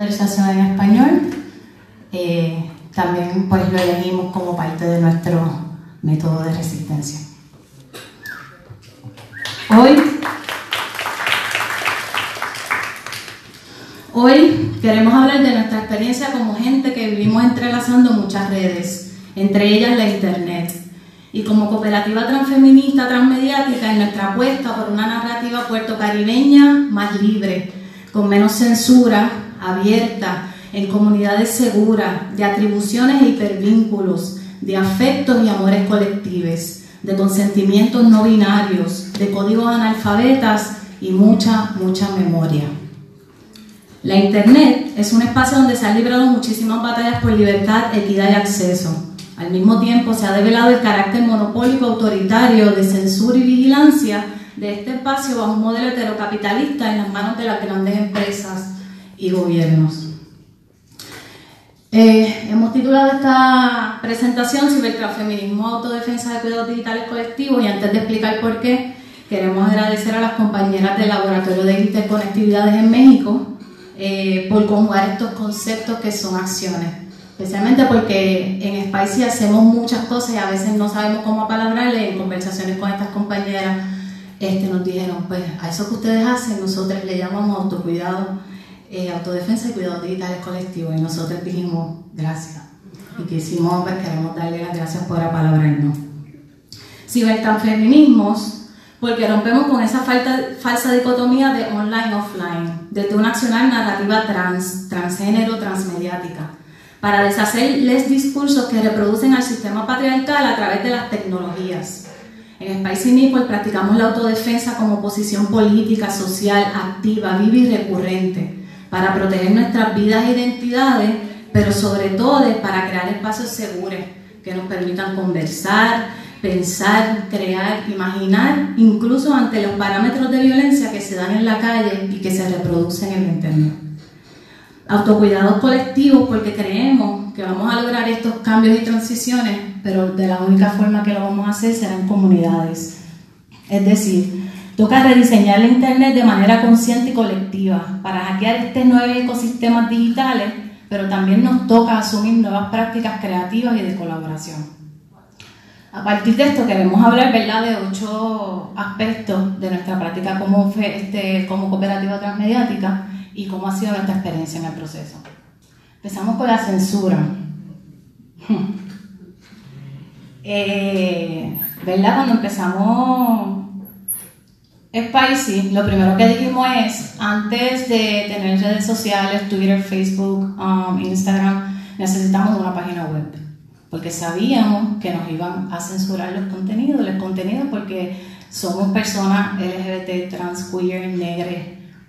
conversación en español. Eh, también pues lo elegimos como parte de nuestro método de resistencia. Hoy, hoy queremos hablar de nuestra experiencia como gente que vivimos entrelazando muchas redes, entre ellas la internet. Y como cooperativa transfeminista, transmediática, en nuestra apuesta por una narrativa puertocaribeña más libre, con menos censura, abierta, en comunidades seguras, de atribuciones e hipervínculos, de afectos y amores colectivos, de consentimientos no binarios, de códigos analfabetas y mucha, mucha memoria. La Internet es un espacio donde se han librado muchísimas batallas por libertad, equidad y acceso. Al mismo tiempo se ha develado el carácter monopólico autoritario de censura y vigilancia de este espacio bajo un modelo heterocapitalista en las manos de las grandes empresas y gobiernos. Eh, hemos titulado esta presentación Cibertransfeminismo, Autodefensa de Cuidados Digitales Colectivos y antes de explicar por qué, queremos agradecer a las compañeras del Laboratorio de Interconectividades en México eh, por conjugar estos conceptos que son acciones. Especialmente porque en Spicy hacemos muchas cosas y a veces no sabemos cómo apalabrarle. En conversaciones con estas compañeras este, nos dijeron, pues a eso que ustedes hacen, nosotros le llamamos autocuidado eh, autodefensa y cuidados digitales colectivos. Y nosotros dijimos gracias. Y que hicimos, pues queremos darle las gracias por apalabrarnos. feminismos porque rompemos con esa falta, falsa dicotomía de online-offline, desde una accionar narrativa trans, transgénero, transmediática, para deshacerles discursos que reproducen al sistema patriarcal a través de las tecnologías. En Spicy Nipple practicamos la autodefensa como posición política, social, activa, viva y recurrente para proteger nuestras vidas e identidades, pero sobre todo para crear espacios seguros que nos permitan conversar, pensar, crear, imaginar, incluso ante los parámetros de violencia que se dan en la calle y que se reproducen en el Internet. Autocuidados colectivos porque creemos que vamos a lograr estos cambios y transiciones, pero de la única forma que lo vamos a hacer será en comunidades. Es decir, Toca rediseñar la Internet de manera consciente y colectiva para hackear estos nuevos ecosistemas digitales, pero también nos toca asumir nuevas prácticas creativas y de colaboración. A partir de esto queremos hablar ¿verdad? de ocho aspectos de nuestra práctica como, este, como cooperativa transmediática y cómo ha sido nuestra experiencia en el proceso. Empezamos con la censura. Eh, ¿Verdad? Cuando empezamos Spicy, lo primero que dijimos es, antes de tener redes sociales, Twitter, Facebook, um, Instagram, necesitamos una página web. Porque sabíamos que nos iban a censurar los contenidos, los contenidos porque somos personas LGBT, trans, queer, negras,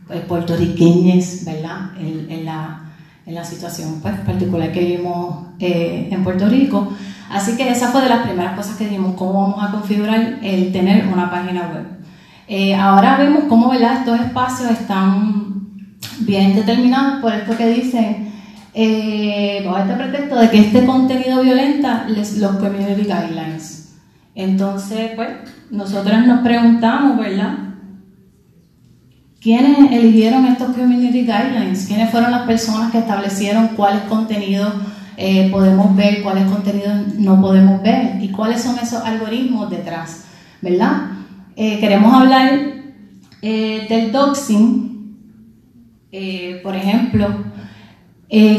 pues, puertorriqueñas, ¿verdad? En, la, en, la, situación pues, particular que vivimos eh, en Puerto Rico. Así que esa fue de las primeras cosas que dijimos, cómo vamos a configurar el tener una página web. Eh, ahora vemos cómo estos espacios están bien determinados por esto que dicen, eh, bajo este pretexto de que este contenido violenta los community guidelines. Entonces, pues, nosotros nos preguntamos, ¿verdad? ¿Quiénes eligieron estos community guidelines? ¿Quiénes fueron las personas que establecieron cuáles contenidos eh, podemos ver, cuáles contenidos no podemos ver y cuáles son esos algoritmos detrás, ¿verdad? Eh, queremos hablar eh, del doxing. Eh, por ejemplo,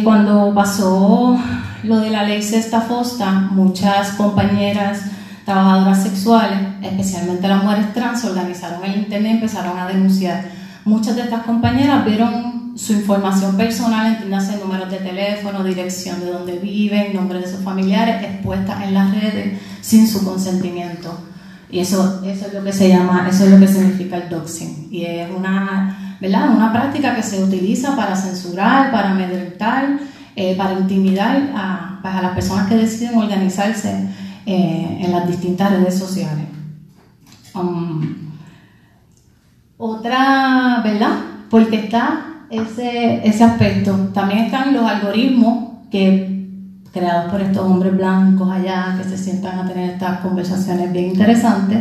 cuando pasó lo de la ley Sexta Fosta, muchas compañeras trabajadoras sexuales, especialmente las mujeres trans, organizaron el internet y empezaron a denunciar. Muchas de estas compañeras vieron su información personal, entiéndase números de teléfono, dirección de donde viven, nombre de sus familiares, expuestas en las redes sin su consentimiento. Y eso, eso es lo que se llama, eso es lo que significa el doxing. Y es una, ¿verdad? una práctica que se utiliza para censurar, para amedrentar, eh, para intimidar a, pues, las personas que deciden organizarse eh, en las distintas redes sociales. Um, otra, ¿verdad? Porque está ese, ese aspecto. También están los algoritmos que creados por estos hombres blancos allá que se sientan a tener estas conversaciones bien interesantes,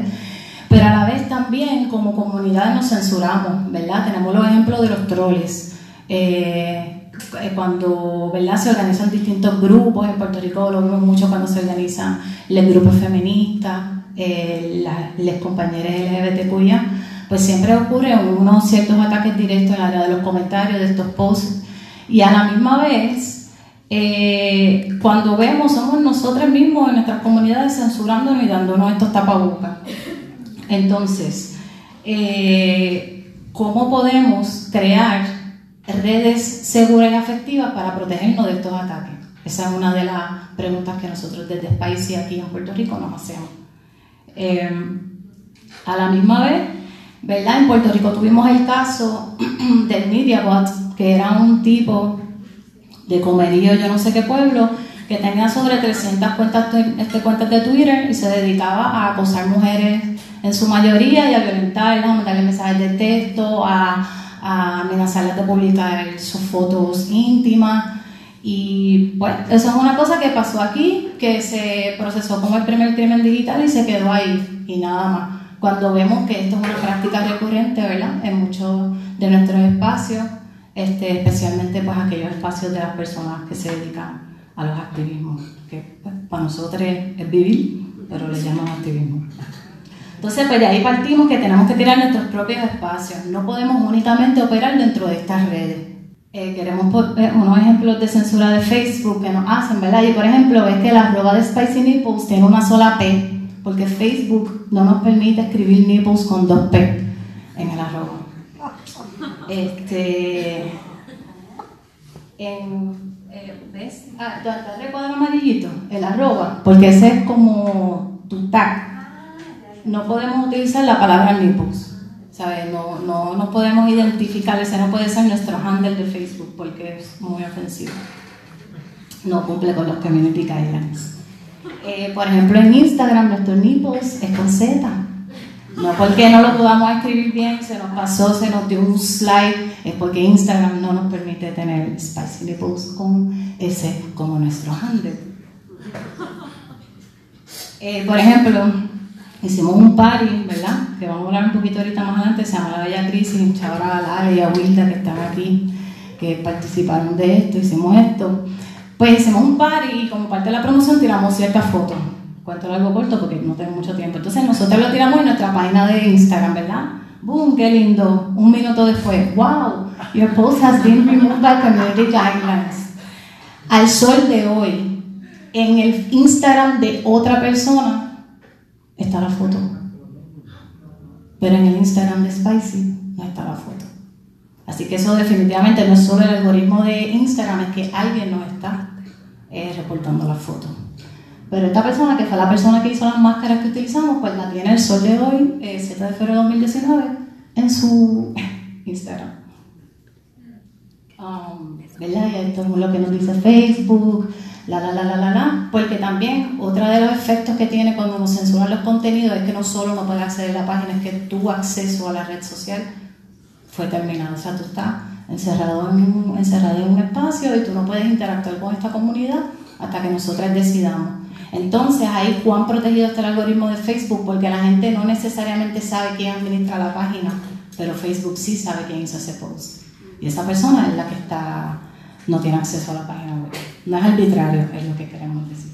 pero a la vez también como comunidad nos censuramos, ¿verdad? Tenemos los ejemplos de los troles. Eh, eh, cuando ¿verdad? se organizan distintos grupos, en Puerto Rico lo vemos mucho cuando se organizan los grupos feministas, eh, las, compañeras LGBTQIA, pues siempre ocurren unos ciertos ataques directos en la área de los comentarios de estos posts y a la misma vez eh, cuando vemos somos nosotros mismos en nuestras comunidades censurándonos y dándonos estos tapabocas. Entonces, ¿cómo podemos crear redes seguras y afectivas para protegernos de estos ataques? Esa es una de las preguntas que nosotros desde Spicy aquí en Puerto Rico nos hacemos. Eh, a la misma vez, ¿verdad? En Puerto Rico tuvimos el caso del MediaBot, que era un tipo de comerío, yo no sé qué pueblo, que tenía sobre 300 cuentas, este, cuentas de Twitter y se dedicaba a acosar mujeres en su mayoría y a violentarlas, a mandarle mensajes de texto, a a amenazarlas de publicar sus fotos íntimas. Y bueno, eso es una cosa que pasó aquí, que se procesó como el primer crimen digital y se quedó ahí y nada más. Cuando vemos que esto es una práctica recurrente, ¿verdad? En muchos de nuestros espacios, este, especialmente pues aquellos espacios de las personas que se dedican a los activismos, que pues, para nosotros es vivir, pero le llaman activismo. Entonces, pues de ahí partimos que tenemos que tirar nuestros propios espacios. No podemos únicamente operar dentro de estas redes. Eh, queremos poner unos ejemplos de censura de Facebook que nos hacen, ¿verdad? Y por ejemplo, ves que la arroba de Spicy Nipples tiene una sola P, porque Facebook no nos permite escribir nipples con dos P en el arroba. Este. En, eh, ¿Ves? Ah, ¿te recuadro amarillito? El arroba, porque ese es como tu tag no podemos utilizar la palabra nipples. ¿sabes? No, no, no podemos identificar, ese no puede ser nuestro handle de Facebook porque es muy ofensivo. No cumple con los community guidelines. Eh, por ejemplo, en Instagram nuestro nipples es con Z. No porque no lo podamos escribir bien, se nos pasó, se nos dio un slide, es porque Instagram no nos permite tener spicy nipples con ese como nuestro handle. Eh, por ejemplo, hicimos un party, ¿verdad? Que vamos a hablar un poquito ahorita más adelante, se llama La Bella Crisis, un chaval a Lara y a Wilda que están aquí, que participaron de esto, hicimos esto. Pues hicimos un party y como parte de la promoción tiramos ciertas fotos. Cuento algo corto porque no tengo mucho tiempo. Entonces nosotros lo tiramos en nuestra página de Instagram, ¿verdad? ¡Boom! ¡Qué lindo! Un minuto después, ¡Wow! Your post has been removed by community guidelines. Al sol de hoy, en el Instagram de otra persona, está la foto. Pero en el Instagram de Spicy no está la foto. Así que eso definitivamente no es solo el algoritmo de Instagram, es que alguien nos está eh, reportando la foto. Pero esta persona, que fue la persona que hizo las máscaras que utilizamos, pues la tiene el sol de hoy, 7 eh, de febrero de 2019, en su Instagram. Um, ¿Verdad? Y esto es lo que nos dice Facebook, la, la, la, la, la, la, porque también otro de los efectos que tiene cuando nos censuran los contenidos es que no solo no puedes acceder a la página, es que tu acceso a la red social fue terminado. O sea, tú estás encerrado en, un, encerrado en un espacio y tú no puedes interactuar con esta comunidad hasta que nosotros decidamos. Entonces, ahí cuán protegido está el algoritmo de Facebook, porque la gente no necesariamente sabe quién administra la página, pero Facebook sí sabe quién hizo ese post. Y esa persona es la que está, no tiene acceso a la página web. No es arbitrario, es lo que queremos decir.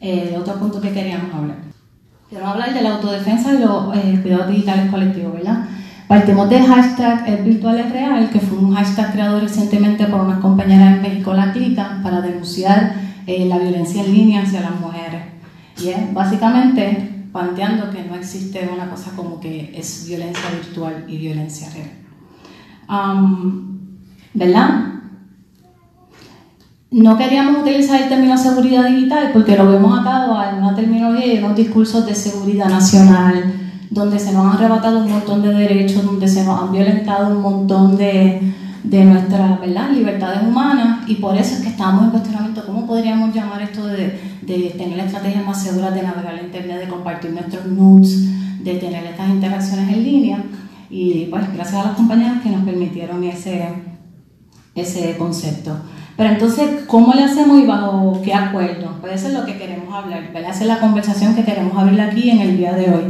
Eh, otro punto que queríamos hablar. Queremos hablar de la autodefensa y los eh, cuidados digitales colectivos, ¿verdad? Partimos del hashtag El Virtual es Real, que fue un hashtag creado recientemente por unas compañeras en México, la Clica, para denunciar eh, la violencia en línea hacia las mujeres. Y es básicamente planteando que no existe una cosa como que es violencia virtual y violencia real. ¿verdad? No queríamos utilizar el término seguridad digital porque lo vemos atado a una terminología y unos discursos de seguridad nacional, donde se nos han arrebatado un montón de derechos, donde se nos han violentado un montón de, de nuestras libertades humanas y por eso es que estamos en cuestionamiento cómo podríamos llamar esto de, de tener estrategias más seguras de navegar en internet, de compartir nuestros nudes, de tener estas interacciones en línea y pues gracias a las compañeras que nos permitieron ese, ese concepto. Pero entonces, ¿cómo le hacemos y bajo qué acuerdo? Puede ser lo que queremos hablar, ¿verdad? Esa es la conversación que queremos abrir aquí en el día de hoy.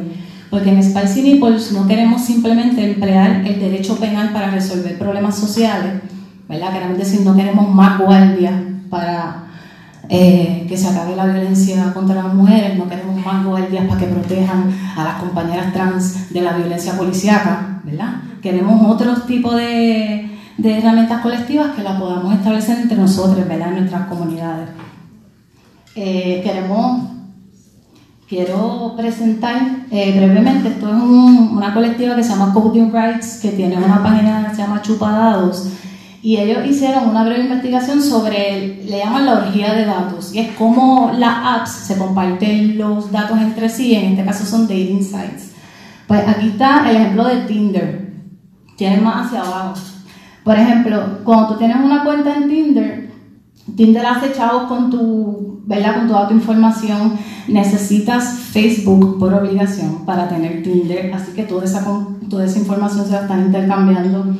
Porque en Spicy Nipples no queremos simplemente emplear el derecho penal para resolver problemas sociales, ¿verdad? Queremos decir, no queremos más guardias para eh, que se acabe la violencia contra las mujeres, no queremos más guardias para que protejan a las compañeras trans de la violencia policíaca, ¿verdad? Queremos otros tipos de, de herramientas colectivas que las podamos establecer entre nosotros, ¿verdad? En nuestras comunidades. Eh, queremos, quiero presentar eh, brevemente, esto es una colectiva que se llama Coding Rights, que tiene una página que se llama Chupadados, y ellos hicieron una breve investigación sobre, le llaman la orgía de datos, y es cómo las apps se comparten los datos entre sí, en este caso son dating sites. Pues aquí está el ejemplo de Tinder, tiene más hacia abajo. Por ejemplo, cuando tú tienes una cuenta en Tinder, Tinder hace chavos con tu, ¿verdad? Con toda tu información, necesitas Facebook por obligación para tener Tinder, así que toda esa, toda esa información se la están intercambiando.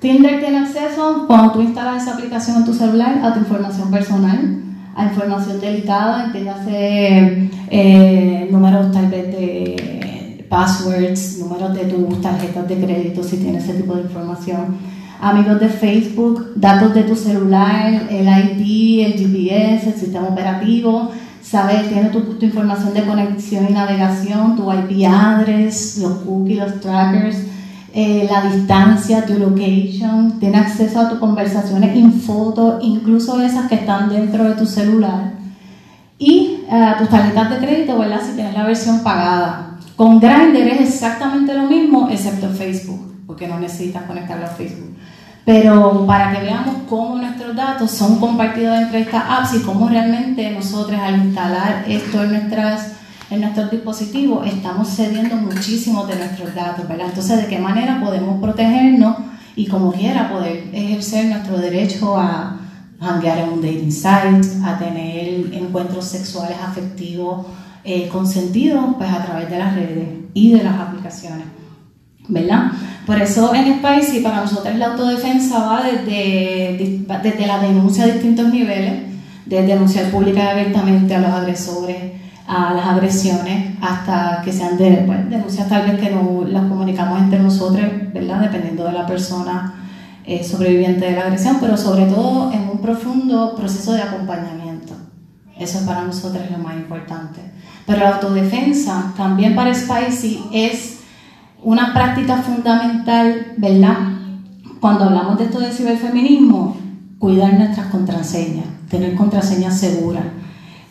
Tinder tiene acceso, cuando tú instalas esa aplicación en tu celular, a tu información personal, a información delicada, entiéndase eh, números tal vez de passwords, números de tus tarjetas de crédito si tienes ese tipo de información, amigos de Facebook, datos de tu celular, el ID, el GPS, el sistema operativo, sabes, tiene tu, información de conexión y navegación, tu IP address, los cookies, los trackers, eh, la distancia, tu location, tiene acceso a tus conversaciones en foto, incluso esas que están dentro de tu celular. Y eh, tus tarjetas de crédito, ¿verdad? Si tienes la versión pagada. Con Grindr es exactamente lo mismo, excepto Facebook, porque no necesitas conectarlo a Facebook. Pero para que veamos cómo nuestros datos son compartidos entre estas apps y cómo realmente nosotros al instalar esto en nuestras en nuestros dispositivos, estamos cediendo muchísimo de nuestros datos, ¿verdad? Entonces, ¿de qué manera podemos protegernos y como quiera poder ejercer nuestro derecho a hanguear en un dating site, a tener encuentros sexuales afectivos eh, consentidos pues, a través de las redes y de las aplicaciones? ¿verdad? Por eso en Spicy para nosotros la autodefensa va desde, desde la denuncia a distintos niveles, desde denunciar pública y abiertamente a los agresores, a las agresiones hasta que sean de, pues, denuncias tal vez que no las comunicamos entre nosotros, ¿verdad? Dependiendo de la persona eh, sobreviviente de la agresión, pero sobre todo en un profundo proceso de acompañamiento. Eso es para nosotros lo más importante. Pero la autodefensa también para Spicy es una práctica fundamental, ¿verdad? Cuando hablamos de esto de ciberfeminismo, cuidar nuestras contraseñas, tener contraseñas seguras.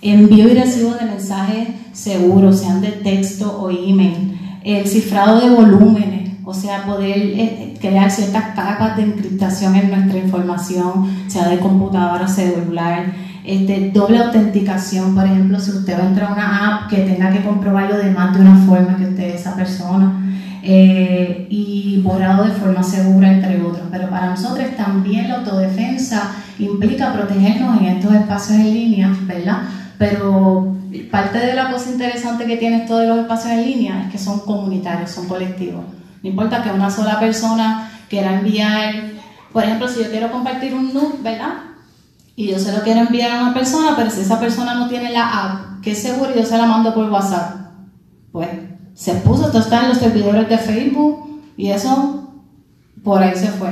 Envío y recibo de mensajes seguros, sean de texto o email, el cifrado de volúmenes, o sea, poder eh, crear ciertas capas de encriptación en nuestra información, sea de computadora, celular, este, doble autenticación, por ejemplo, si usted va a entrar a una app que tenga que comprobarlo de más de una forma que usted es esa persona, eh, y borrado de forma segura, entre otros. Pero para nosotros también la autodefensa implica protegernos en estos espacios en línea, ¿verdad? pero parte de la cosa interesante que tiene esto de los espacios en línea es que son comunitarios, son colectivos. No importa que una sola persona quiera enviar, por ejemplo, si yo quiero compartir un nude, ¿verdad? Y yo se lo quiero enviar a una persona, pero si esa persona no tiene la app, que es seguro, yo se la mando por WhatsApp. Pues se puso, esto está en los servidores de Facebook y eso por ahí se fue.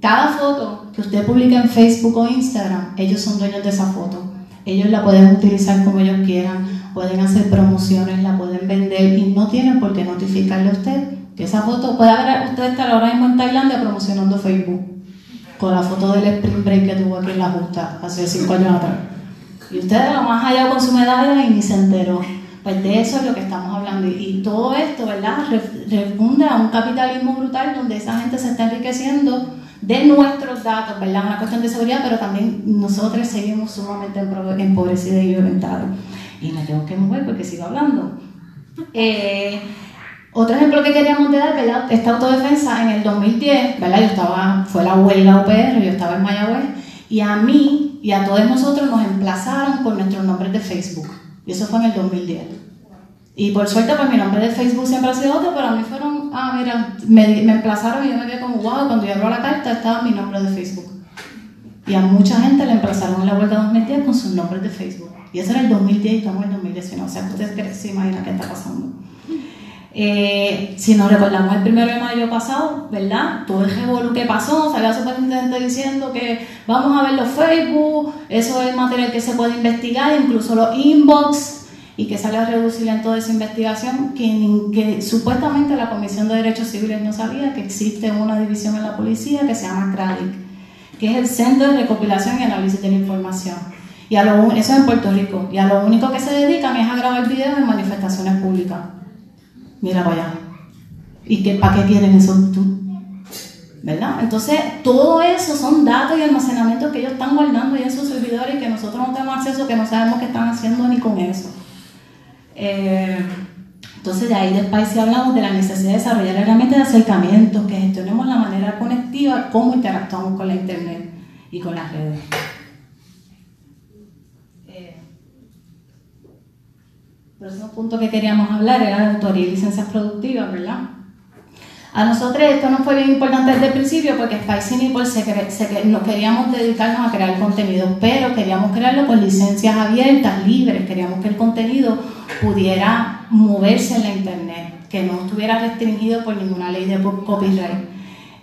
Cada foto que usted publica en Facebook o Instagram, ellos son dueños de esa foto ellos la pueden utilizar como ellos quieran, pueden hacer promociones, la pueden vender y no tienen por qué notificarle a usted que esa foto, puede haber usted estar ahora mismo en Tailandia promocionando Facebook con la foto del spring break que tuvo aquí en la justa hace cinco años atrás. Y usted a lo más allá con su medalla y ni se enteró. Pues de eso es lo que estamos hablando. Y, todo esto, ¿verdad?, responde a un capitalismo brutal donde esa gente se está enriqueciendo de nuestros datos, ¿verdad? Una cuestión de seguridad, pero también nosotros seguimos sumamente empobrecidos y violentados. Y me tengo que mover porque sigo hablando. Eh, otro ejemplo que queríamos dar, ¿verdad? Esta autodefensa en el 2010, ¿verdad? Yo estaba, fue la huelga UPR, yo estaba en Mayagüez, y a mí y a todos nosotros nos emplazaron con nuestros nombres de Facebook. Y eso fue en el 2010. Y por suerte, pues mi nombre de Facebook siempre ha sido otro, pero a mí fueron, ah, mira, me, me emplazaron y yo me quedé como, wow, cuando yo abro la carta estaba mi nombre de Facebook. Y a mucha gente le empezaron en la vuelta 2010 con sus nombres de Facebook. Y eso era el 2010 y estamos en 2019. O sea, ustedes se imaginan qué está pasando. Eh, si nos recordamos el primero de mayo pasado, ¿verdad? Todo el revolú que pasó, salió superintendente diciendo que vamos a ver los Facebook, eso es material que se puede investigar, incluso los inbox, y que sale a reducir en toda esa investigación, que, que, supuestamente la Comisión de Derechos Civiles no sabía que existe una división en la policía que se llama CRADIC, que es el Centro de Recopilación y Análisis de la Información. Y a lo, eso es en Puerto Rico. Y a lo único que se dedican es a grabar videos en manifestaciones públicas. Mira para allá. ¿Y qué, para qué quieren eso tú? ¿Verdad? Entonces, todo eso son datos y almacenamientos que ellos están guardando en sus servidores y que nosotros no tenemos acceso, que no sabemos qué están haciendo ni con eso. Eh, entonces, de ahí después sí hablamos de la necesidad de desarrollar herramientas de acercamiento, que gestionemos la manera conectiva, cómo interactuamos con la Internet y con las redes. Eh, el próximo punto que queríamos hablar era de autoría y licencias productivas, ¿verdad? A nosotros esto no fue bien importante desde el principio porque Spicy Nipple se, se, no queríamos dedicarnos a crear contenido, pero queríamos crearlo con licencias abiertas, libres, queríamos que el contenido pudiera moverse en la internet, que no estuviera restringido por ninguna ley de copyright.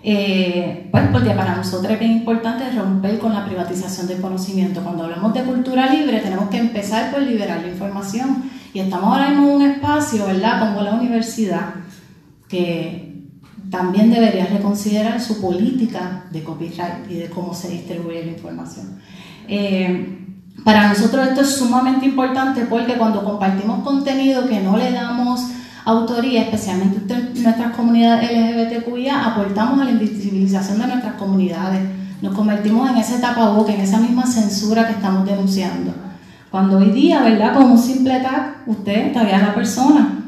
Eh, pues porque para nosotros es bien importante romper con la privatización del conocimiento. Cuando hablamos de cultura libre tenemos que empezar por liberar la información y estamos ahora en un espacio, ¿verdad? Como la universidad, que también debería reconsiderar su política de copyright y de cómo se distribuye la información. Eh, para nosotros esto es sumamente importante porque cuando compartimos contenido que no le damos autoría, especialmente en nuestras comunidades LGBTQIA, aportamos a la invisibilización de nuestras comunidades. Nos convertimos en esa tapaboca, en esa misma censura que estamos denunciando. Cuando hoy día, ¿verdad? Con un simple tag, usted está a la persona.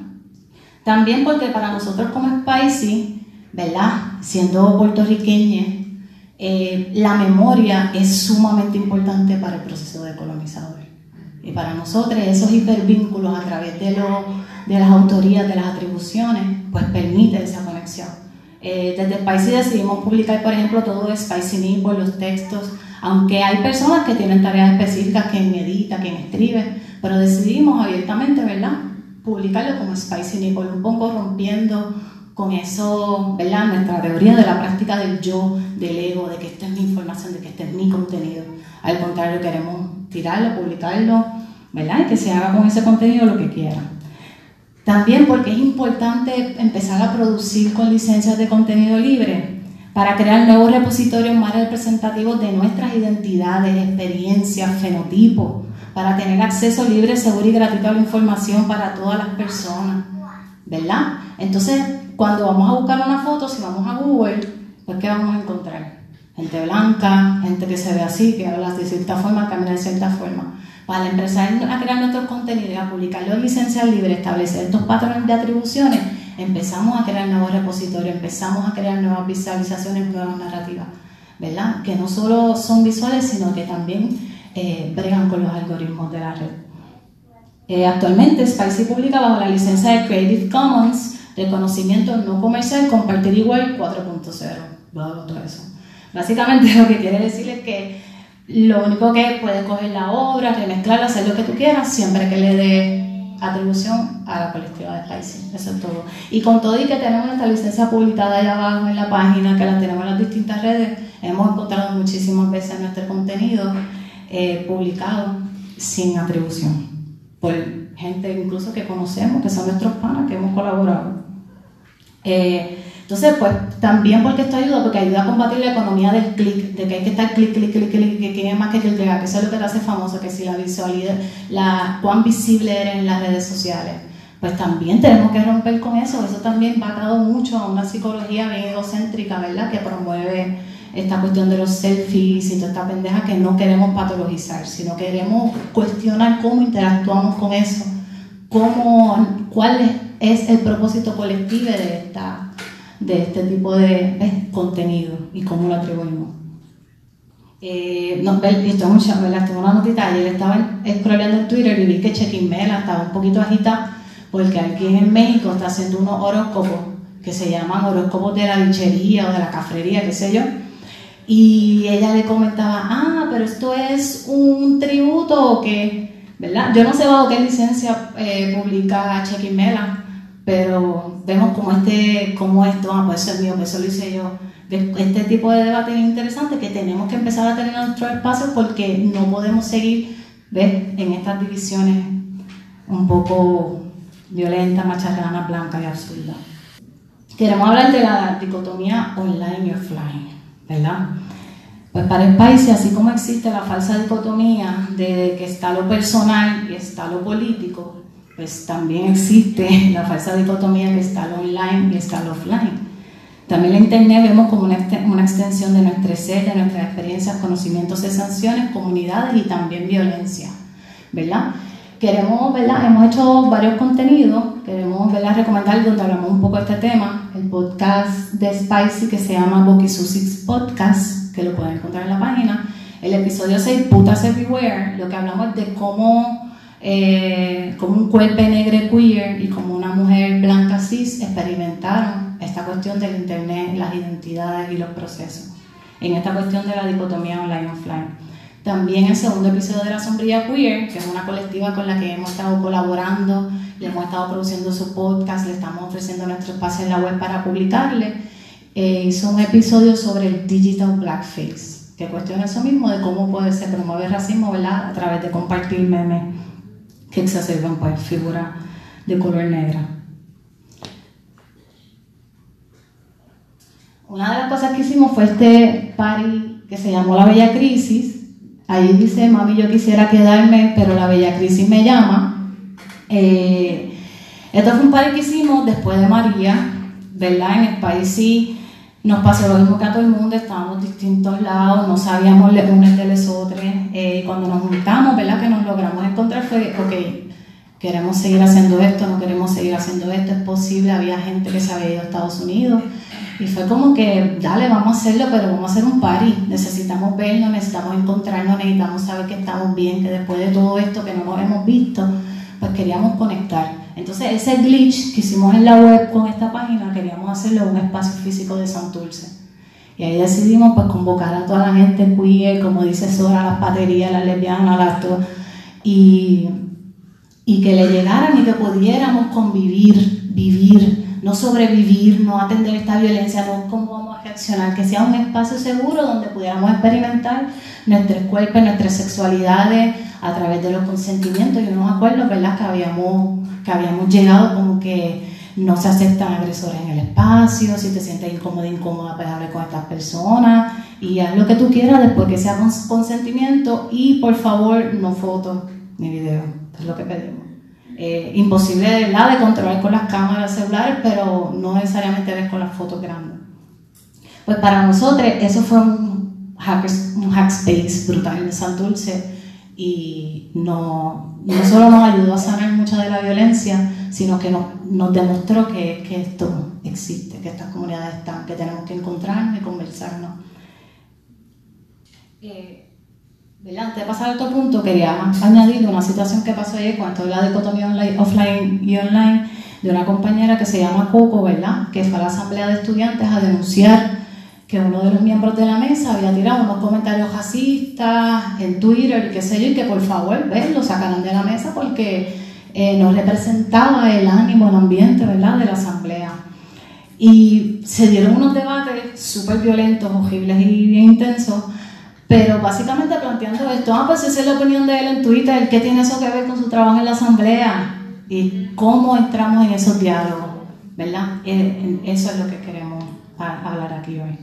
También porque para nosotros como Spicy, ¿verdad? Siendo puertorriqueña, eh, la memoria es sumamente importante para el proceso de colonizador. Y para nosotros esos hipervínculos a través de, lo, de las autorías, de las atribuciones, pues permite esa conexión. Eh, desde Spicy decidimos publicar, por ejemplo, todo Spicy Nipple, los textos, aunque hay personas que tienen tareas específicas, quien edita, quien escribe, pero decidimos abiertamente, ¿verdad? Publicarlo como Spicy Nipple, un poco rompiendo con eso, ¿verdad? Nuestra teoría de la práctica del yo, del ego, de que esta es mi información, de que este es mi contenido. Al contrario, queremos tirarlo, publicarlo, ¿verdad? Y que se haga con ese contenido lo que quiera. También porque es importante empezar a producir con licencias de contenido libre para crear nuevos repositorios más representativos de nuestras identidades, experiencias, fenotipos, para tener acceso libre, seguro y gratuito a la información para todas las personas, ¿verdad? Entonces, cuando vamos a buscar una foto, si vamos a Google, pues ¿qué vamos a encontrar? Gente blanca, gente que se ve así, que habla de cierta forma, camina de cierta forma. Para empezar a crear nuestros contenidos, a publicarlos en licencia libre, establecer estos patrones de atribuciones, empezamos a crear nuevos repositorios, empezamos a crear nuevas visualizaciones, nuevas narrativas, ¿verdad? Que no solo son visuales, sino que también eh, bregan con los algoritmos de la red. Eh, actualmente Spicy publica bajo la licencia de Creative Commons reconocimiento no comercial, compartir igual 4.0. eso. Básicamente lo que quiere decir es que lo único que puedes coger la obra, remezclarla, hacer lo que tú quieras, siempre que le dé atribución a la colectiva de Spicy. Eso es todo. Y con todo y que tenemos nuestra licencia publicada allá abajo en la página, que la tenemos en las distintas redes, hemos encontrado muchísimas veces nuestro contenido eh, publicado sin atribución. Por gente incluso que conocemos, que son nuestros panas, que hemos colaborado. Eh, entonces, pues también porque esto ayuda, porque ayuda a combatir la economía del clic, de que hay que estar clic, clic, clic, clic, que quiere más que clic, que eso es lo que te hace famoso, que si la visualidad, la, cuán visible eres en las redes sociales. Pues también tenemos que romper con eso, eso también va atado mucho a una psicología bien egocéntrica, ¿verdad? Que promueve esta cuestión de los selfies y toda esta pendeja que no queremos patologizar, sino queremos cuestionar cómo interactuamos con eso, cómo, cuál es es el propósito colectivo de, esta, de este tipo de, contenido y cómo lo atribuimos. Eh, esto mucho, Tengo una notita, ayer estaba scrollando en Twitter y vi que Chequín Mela estaba un poquito agita porque aquí en México está haciendo unos horóscopos que se llaman horóscopos de la bichería o de la cafrería, qué sé yo, y ella le comentaba, ah, pero esto es un tributo o qué, ¿verdad? Yo no sé bajo qué licencia eh, publica Checky Mela, pero vemos como este, como esto, ah, pues eso es mío, pues eso lo hice yo. Este tipo de debate es interesante que tenemos que empezar a tener en nuestro espacio porque no podemos seguir en estas divisiones un poco violentas, macharranas, blancas y absurdas. Queremos hablar de la dicotomía online y offline, ¿verdad? Pues para el país, así como existe la falsa dicotomía de que está lo personal y está lo político, pues también existe la falsa dicotomía que está lo online y está lo offline. También la Internet vemos como una, extensión de nuestro ser, de nuestras experiencias, conocimientos de sanciones, comunidades y también violencia, ¿verdad? Queremos, ¿verdad? Hemos hecho varios contenidos, queremos, ¿verdad? Recomendar donde hablamos un poco de este tema, el podcast de Spicy que se llama Boki Susix Podcast, que lo pueden encontrar en la página. El episodio 6, Putas Everywhere, lo que hablamos de cómo, eh, cómo un cuerpo negro queer y como una mujer blanca cis experimentaron esta cuestión del internet, las identidades y los procesos, en esta cuestión de la dicotomía online-offline. También el segundo episodio de La Sombrilla Queer, que es una colectiva con la que hemos estado colaborando, le hemos estado produciendo su podcast, le estamos ofreciendo nuestro espacio en la web para publicarle. Eh, hizo un episodio sobre el digital blackface, que cuestiona eso mismo de cómo puede ser promover racismo ¿verdad? a través de compartir memes que exacerban pues, figuras de color negra. Una de las cosas que hicimos fue este party que se llamó La Bella Crisis, Ahí dice, mami, yo quisiera quedarme, pero la bella crisis me llama. Eh, esto fue un par que hicimos después de María, ¿verdad? En el país sí nos pasó lo mismo que a todo el mundo, estábamos distintos lados, no sabíamos unos de los otros. Eh, cuando nos juntamos, ¿verdad? Que nos logramos encontrar fue, ok, queremos seguir haciendo esto, no queremos seguir haciendo esto, es posible, había gente que se había ido a Estados Unidos, y fue como que, dale, vamos a hacerlo, pero vamos a hacer un party. Necesitamos vernos, necesitamos encontrarnos, necesitamos saber que estamos bien, que después de todo esto que no nos hemos visto, pues queríamos conectar. Entonces, ese glitch que hicimos en la web con esta página, queríamos hacerlo en un espacio físico de Santurce. Y ahí decidimos pues convocar a toda la gente queer, como dice Sora, las paterías, las lesbianas, las todo, y, y que le llegaran y que pudiéramos convivir, vivir no sobrevivir, no atender esta violencia, no cómo vamos a reaccionar, que sea un espacio seguro donde pudiéramos experimentar nuestros cuerpos, nuestras sexualidades a través de los consentimientos. Yo no me acuerdo, ¿verdad?, que habíamos, que habíamos llegado como que no se aceptan agresores en el espacio, si te sientes incómoda, incómoda, pues hable con estas personas y haz lo que tú quieras después que sea con consentimiento y por favor no fotos ni videos, es lo que pedimos. Eh, imposible de, controlar con las cámaras celulares, pero no necesariamente ves con las fotos grandes. Pues para nosotros eso fue un, un hackspace brutal en San Dulce y no, no solo nos ayudó a sanar mucha de la violencia, sino que nos, demostró que, que, esto existe, que estas comunidades están, que tenemos que encontrarnos y conversarnos. Eh, antes de pasar a otro punto, quería añadir una situación que pasó ayer con esto de dicotomía online, offline y online de una compañera que se llama Coco, ¿verdad? Que fue a la asamblea de estudiantes a denunciar que uno de los miembros de la mesa había tirado unos comentarios racistas en Twitter, qué sé yo, y que por favor, ¿ves? Lo sacaran de la mesa porque eh, no representaba el ánimo, el ambiente, ¿verdad? De la asamblea. Y se dieron unos debates súper violentos, horribles y bien intensos pero básicamente planteando esto, ah, pues esa es la opinión de él en Twitter, ¿qué tiene eso que ver con su trabajo en la asamblea? Y cómo entramos en esos diálogos, ¿verdad? Eh, eso es lo que queremos hablar aquí hoy.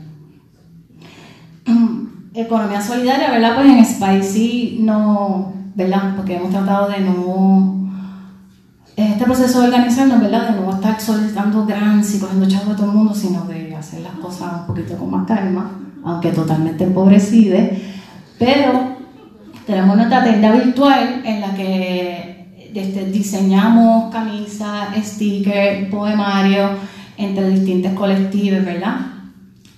Economía solidaria, ¿verdad? Pues en Spicy no, ¿verdad? Porque hemos tratado de no este proceso de organizarnos, ¿verdad? De no estar solicitando grants y cogiendo chavos de todo el mundo, sino de hacer las cosas un poquito con más calma aunque totalmente empobrecida, pero tenemos nuestra tienda virtual en la que este, diseñamos camisas, stickers, poemarios entre distintos colectivos, ¿verdad?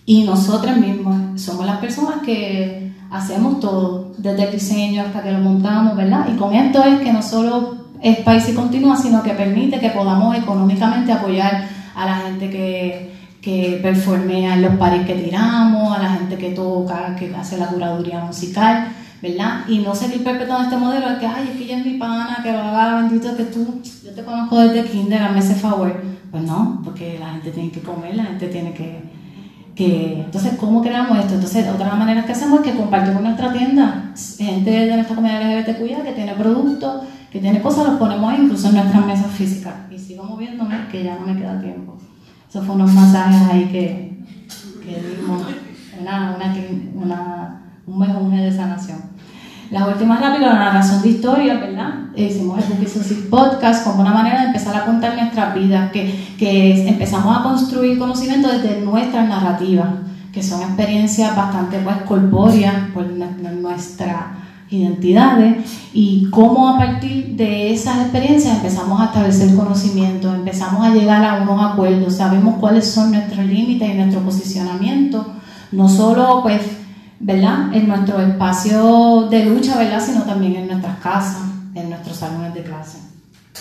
Y nosotras mismas somos las personas que hacemos todo, desde el diseño hasta que lo montamos, ¿verdad? Y con esto es que no solo es país y continúa, sino que permite que podamos económicamente apoyar a la gente que que performea en los pares que tiramos, a la gente que toca, que hace la curaduría musical, ¿verdad? Y no seguir perpetuando este modelo de que, ay, es que ella es mi pana, que haga, bendito que tú, yo te conozco desde kinder, dame ese favor. Pues no, porque la gente tiene que comer, la gente tiene que, que... Entonces, ¿cómo creamos esto? Entonces, otra manera que hacemos es que compartimos nuestra tienda, gente de nuestra comunidad LGBTQ que tiene productos, que tiene cosas, los ponemos ahí, incluso en nuestras mesas físicas. Y sigo moviéndome, que ya no me queda tiempo. Eso fue unos masajes ahí que, que dimos, una, una, una, un mensaje de sanación. Las últimas rápidas, la narración de historias, ¿verdad? Hicimos el Book Podcast como una manera de empezar a contar nuestras vidas, que, que empezamos a construir conocimiento desde nuestras narrativas, que son experiencias bastante pues corpóreas por nuestra identidades y cómo a partir de esas experiencias empezamos a establecer conocimiento, empezamos a llegar a unos acuerdos, sabemos cuáles son nuestros límites y nuestro posicionamiento, no solo pues, ¿verdad? En nuestro espacio de lucha, ¿verdad? Sino también en nuestras casas, en nuestros salones de clase.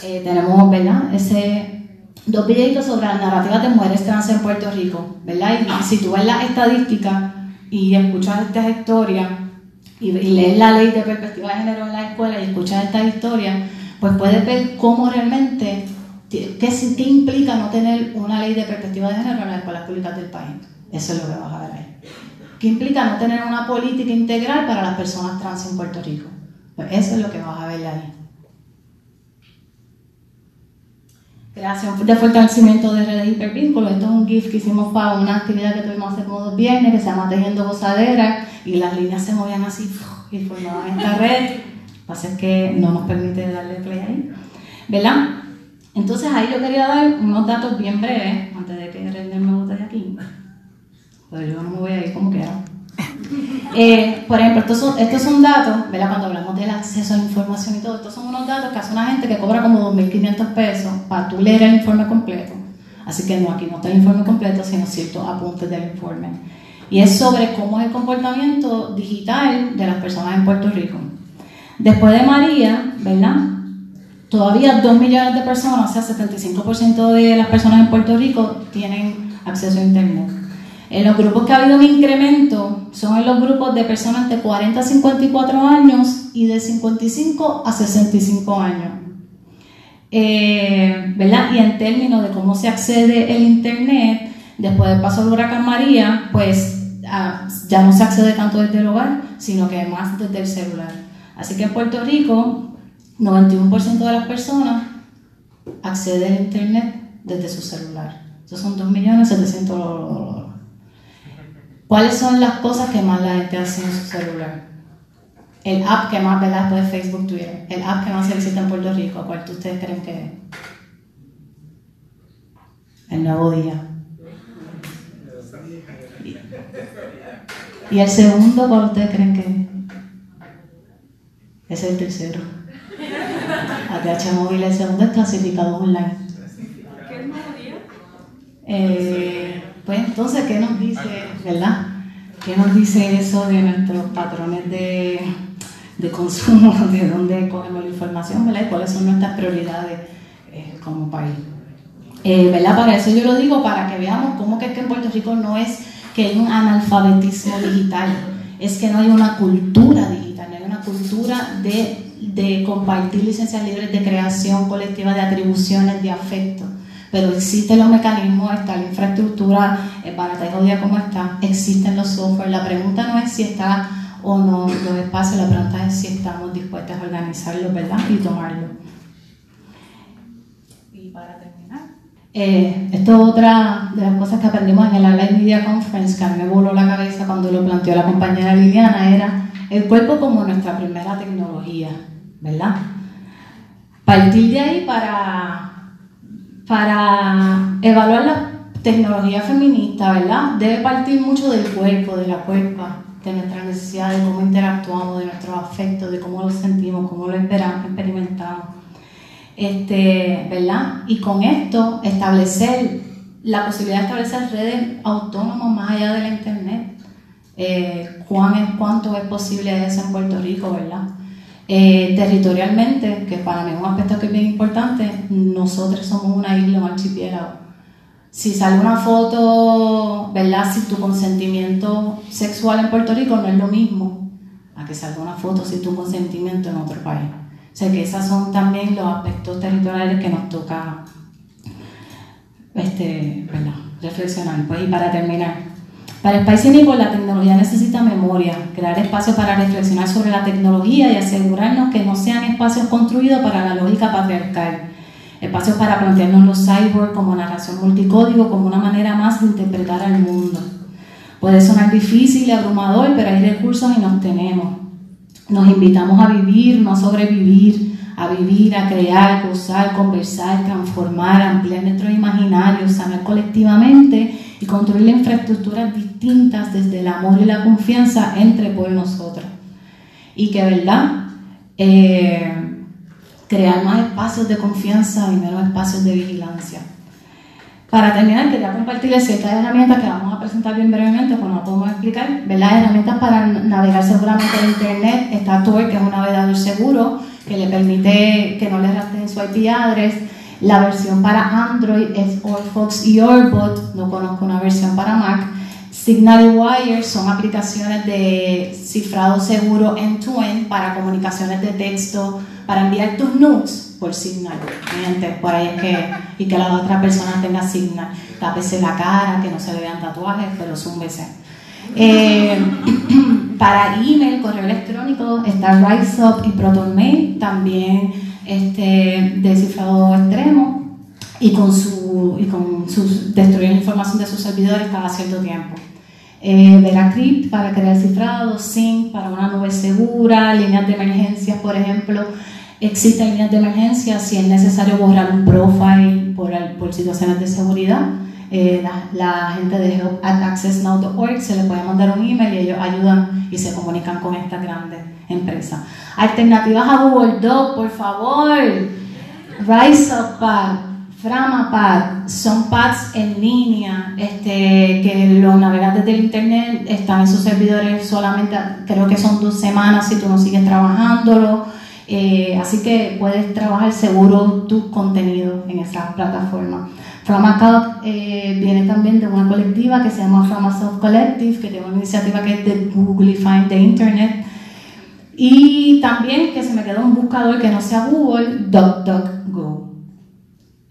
Eh, tenemos, ¿verdad? Ese dos videitos sobre las narrativas de mujeres trans en Puerto Rico, ¿verdad? Y si tú ves las estadísticas y escuchas estas historias, y, lees la ley de perspectiva de género en la escuela y escuchas esta historia, pues puedes ver cómo realmente, qué, qué implica no tener una ley de perspectiva de género en las escuelas públicas del país. Eso es lo que vas a ver ahí. ¿Qué implica no tener una política integral para las personas trans en Puerto Rico? Pues eso es lo que vas a ver ahí. Creación de fortalecimiento de redes hipervínculos. Esto es un GIF que hicimos para una actividad que tuvimos hace como dos viernes que se llama Tejiendo Gozadera y las líneas se movían así y formaban esta red. Lo que pasa es que no nos permite darle play ahí. ¿Verdad? Entonces ahí yo quería dar unos datos bien breves antes de que René me bote de aquí. Pero yo no me voy a ir como quiera. Eh, por ejemplo, estos son, estos son datos, ¿verdad? cuando hablamos del acceso a la información y todo, estos son unos datos que hace una gente que cobra como 2.500 pesos para tú leer el informe completo. Así que no, aquí no está el informe completo, sino ciertos apuntes del informe. Y es sobre cómo es el comportamiento digital de las personas en Puerto Rico. Después de María, ¿verdad? Todavía 2 millones de personas, o sea, 75% de las personas en Puerto Rico tienen acceso a Internet. En los grupos que ha habido un incremento son en los grupos de personas de 40 a 54 años y de 55 a 65 años. Eh, ¿verdad? Y en términos de cómo se accede el Internet, después del paso del huracán María, pues ah, ya no se accede tanto desde el hogar, sino que más desde el celular. Así que en Puerto Rico, 91% de las personas acceden al Internet desde su celular. Esos son 2.700.000 ¿Cuáles son las cosas que más la gente hace en su celular? El app que más, ¿verdad? Después de Facebook, Twitter. El app que más se visita en Puerto Rico. ¿Cuál ustedes creen que es? El nuevo día. Y el segundo, ¿cuál ustedes creen que es? Es el tercero. ATH móvil, el segundo es clasificado online. ¿Qué es el nuevo día? Eh, pues entonces, ¿qué nos dice, verdad? ¿Qué nos dice eso de nuestros patrones de, de consumo, de dónde cogemos la información, ¿verdad? cuáles son nuestras prioridades eh, como país. Eh, ¿verdad? Para eso yo lo digo, para que veamos cómo que es que en Puerto Rico no es que hay un analfabetismo digital, es que no hay una cultura digital, no hay una cultura de, de compartir licencias libres de creación colectiva, de atribuciones, de afecto pero existen los mecanismos, está la infraestructura barata y jodida como está, existen los software. La pregunta no es si está o no los espacios, la pregunta es si estamos dispuestos a organizarlos, ¿verdad? Y tomarlo. Y para terminar, eh, esto es otra de las cosas que aprendimos en el Online Media Conference, que a mí me voló la cabeza cuando lo planteó la compañera Liliana, era el cuerpo como nuestra primera tecnología, ¿verdad? Partir de ahí para para evaluar la tecnología feminista, ¿verdad? Debe partir mucho del cuerpo, de la cuerpa, de nuestras necesidades, de cómo interactuamos, de nuestros afectos, de cómo lo sentimos, cómo lo experimentamos. Este, ¿verdad? Y con esto establecer la posibilidad de establecer redes autónomas más allá de la internet. Eh, ¿cuán, ¿Cuánto es posible eso en Puerto Rico, verdad? Eh, territorialmente, que para mí es un aspecto que es bien importante, nosotros somos una isla, un archipiélago. si sale una foto, ¿verdad? Si tu consentimiento sexual en Puerto Rico no es lo mismo a que salga una foto sin tu consentimiento en otro país. O sea que esos son también los aspectos territoriales que nos toca este, reflexionar. Pues, y para terminar, para el país cínico la tecnología necesita memoria, crear espacios para reflexionar sobre la tecnología y asegurarnos que no sean espacios construidos para la lógica patriarcal espacios para plantearnos los cyborg como narración multicódigo, como una manera más de interpretar al mundo. Puede sonar difícil y abrumador, pero hay recursos y nos tenemos. Nos invitamos a vivir, no a sobrevivir, a vivir, a crear, gozar, conversar, transformar, ampliar nuestros imaginarios, sanar colectivamente y construir infraestructuras distintas desde el amor y la confianza entre por nosotros. Y que, ¿verdad? Eh, crear más espacios de confianza y menos espacios de vigilancia. Para terminar, quería compartirles ciertas herramientas que vamos a presentar bien brevemente, pues no podemos explicar, ¿verdad? Herramientas para navegar seguramente en Internet. Está Tor, que es un navegador seguro, que le permite que no le rastreen su IP address. La versión para Android es Orfox y Orbot, no conozco una versión para Mac. Signal y Wire son aplicaciones de cifrado seguro end-to-end para comunicaciones de texto, para enviar tus nudes por Signal. Gente, por ahí es que, y que la otra persona tenga Signal. Tápese la cara, que no se le vean tatuajes, pero zúmbese. Eh, para email, correo electrónico, está RiseUp y ProtonMail, también este, descifrado extremo y con su, y con su destruir la información de sus servidores cada cierto tiempo eh, Veracrypt para crear cifrado, Sync para una nube segura, líneas de emergencia, por ejemplo. Existen líneas de emergencia si es necesario borrar un profile por, por situaciones de seguridad. Eh, la, gente de AccessNow.org se le puede mandar un email y ellos ayudan y se comunican con esta grande empresa. Alternativas a Google Doc, por favor. Rise Up Framapad son pads en línea este, que los navegantes del internet están en sus servidores solamente, creo que son dos semanas si tú no sigues trabajándolo. Eh, así que puedes trabajar seguro tu contenido en esa plataforma. Framapad eh, viene también de una colectiva que se llama Framasoft Collective, que tiene una iniciativa que es de Googleifying the Internet. Y también que se me quedó un buscador que no sea Google, DuckDuckGo.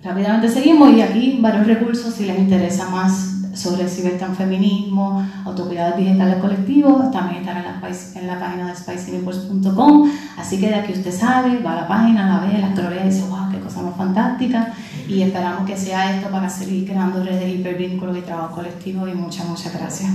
Rápidamente seguimos y aquí varios recursos si les interesa más sobre cibertransfeminismo, autocuidados digitales colectivos, también están en la, página de spicynipples.com, así que de aquí usted sabe, va a la página, la ve, la escrorea y dice, wow, qué cosa más fantástica, y esperamos que sea esto para seguir creando redes de hipervínculos y trabajo colectivo y muchas, muchas gracias.